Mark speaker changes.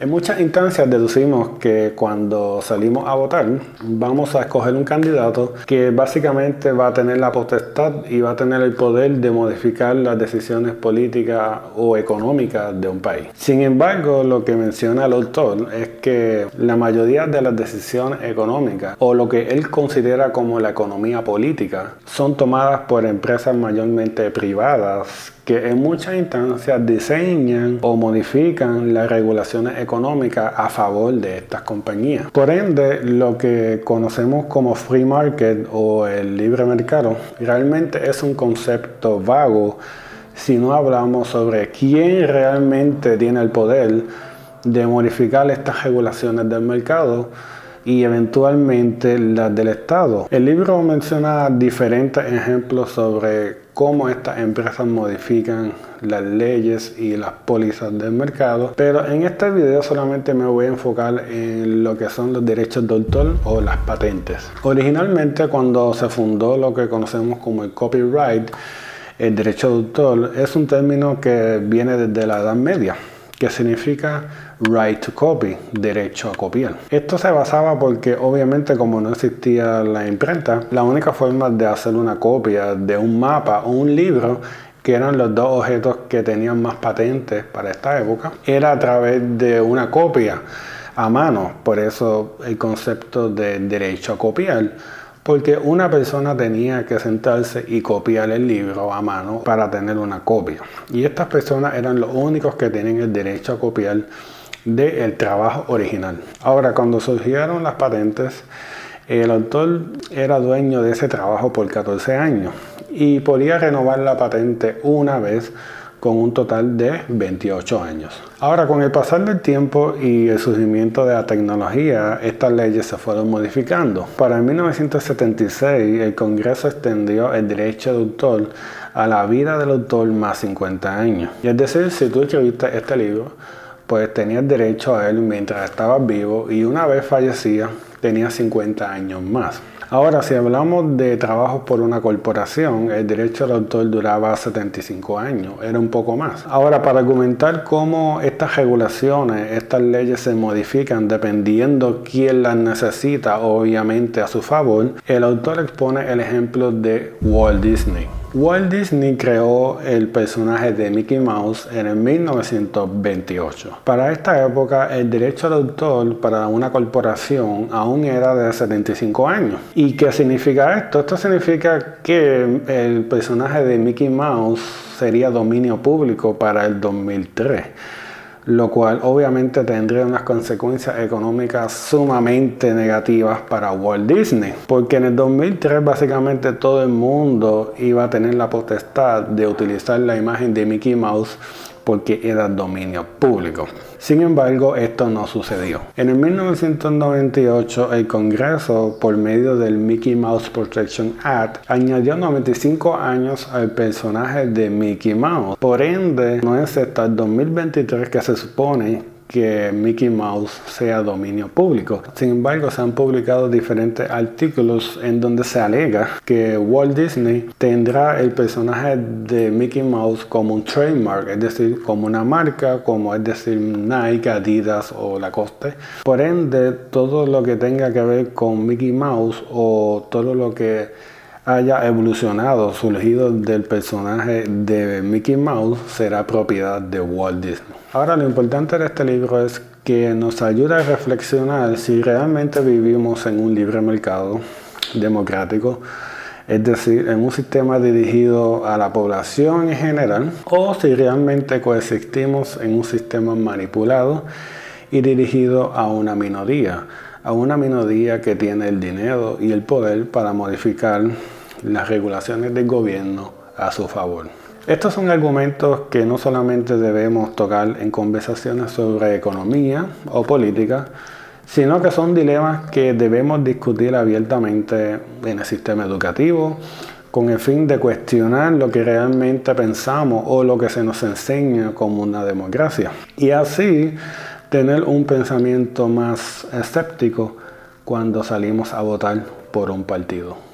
Speaker 1: En muchas instancias deducimos que cuando salimos a votar vamos a escoger un candidato que básicamente va a tener la potestad y va a tener el poder de modificar las decisiones políticas o económicas de un país. Sin embargo, lo que menciona el autor es que la mayoría de las decisiones económicas o lo que él considera como la economía política son tomadas por empresas mayormente privadas que en muchas instancias diseñan o modifican las regulaciones económicas a favor de estas compañías. Por ende, lo que conocemos como free market o el libre mercado realmente es un concepto vago si no hablamos sobre quién realmente tiene el poder de modificar estas regulaciones del mercado y eventualmente las del Estado. El libro menciona diferentes ejemplos sobre cómo estas empresas modifican las leyes y las pólizas del mercado, pero en este video solamente me voy a enfocar en lo que son los derechos de autor o las patentes. Originalmente cuando se fundó lo que conocemos como el copyright, el derecho de autor es un término que viene desde la Edad Media, que significa right to copy, derecho a copiar. Esto se basaba porque obviamente como no existía la imprenta, la única forma de hacer una copia de un mapa o un libro que eran los dos objetos que tenían más patentes para esta época, era a través de una copia a mano. Por eso el concepto de derecho a copiar porque una persona tenía que sentarse y copiar el libro a mano para tener una copia. Y estas personas eran los únicos que tienen el derecho a copiar del trabajo original. Ahora, cuando surgieron las patentes, el autor era dueño de ese trabajo por 14 años y podía renovar la patente una vez con un total de 28 años. Ahora, con el pasar del tiempo y el surgimiento de la tecnología, estas leyes se fueron modificando. Para 1976, el Congreso extendió el derecho de autor a la vida del autor más 50 años. Y es decir, si tú escribiste este libro, pues tenías derecho a él mientras estabas vivo y una vez fallecía, tenía 50 años más. Ahora, si hablamos de trabajos por una corporación, el derecho al autor duraba 75 años, era un poco más. Ahora, para argumentar cómo estas regulaciones, estas leyes se modifican dependiendo quién las necesita, obviamente a su favor, el autor expone el ejemplo de Walt Disney. Walt Disney creó el personaje de Mickey Mouse en el 1928. Para esta época, el derecho al autor para una corporación aún era de 75 años. ¿Y qué significa esto? Esto significa que el personaje de Mickey Mouse sería dominio público para el 2003 lo cual obviamente tendría unas consecuencias económicas sumamente negativas para Walt Disney, porque en el 2003 básicamente todo el mundo iba a tener la potestad de utilizar la imagen de Mickey Mouse porque era dominio público. Sin embargo, esto no sucedió. En el 1998, el Congreso, por medio del Mickey Mouse Protection Act, añadió 95 años al personaje de Mickey Mouse. Por ende, no es hasta el 2023 que se supone que Mickey Mouse sea dominio público. Sin embargo, se han publicado diferentes artículos en donde se alega que Walt Disney tendrá el personaje de Mickey Mouse como un trademark, es decir, como una marca, como es decir Nike, Adidas o Lacoste. Por ende, todo lo que tenga que ver con Mickey Mouse o todo lo que haya evolucionado, surgido del personaje de Mickey Mouse, será propiedad de Walt Disney. Ahora lo importante de este libro es que nos ayuda a reflexionar si realmente vivimos en un libre mercado democrático, es decir, en un sistema dirigido a la población en general, o si realmente coexistimos en un sistema manipulado y dirigido a una minoría, a una minoría que tiene el dinero y el poder para modificar las regulaciones del gobierno a su favor. Estos son argumentos que no solamente debemos tocar en conversaciones sobre economía o política, sino que son dilemas que debemos discutir abiertamente en el sistema educativo, con el fin de cuestionar lo que realmente pensamos o lo que se nos enseña como una democracia. Y así tener un pensamiento más escéptico cuando salimos a votar por un partido.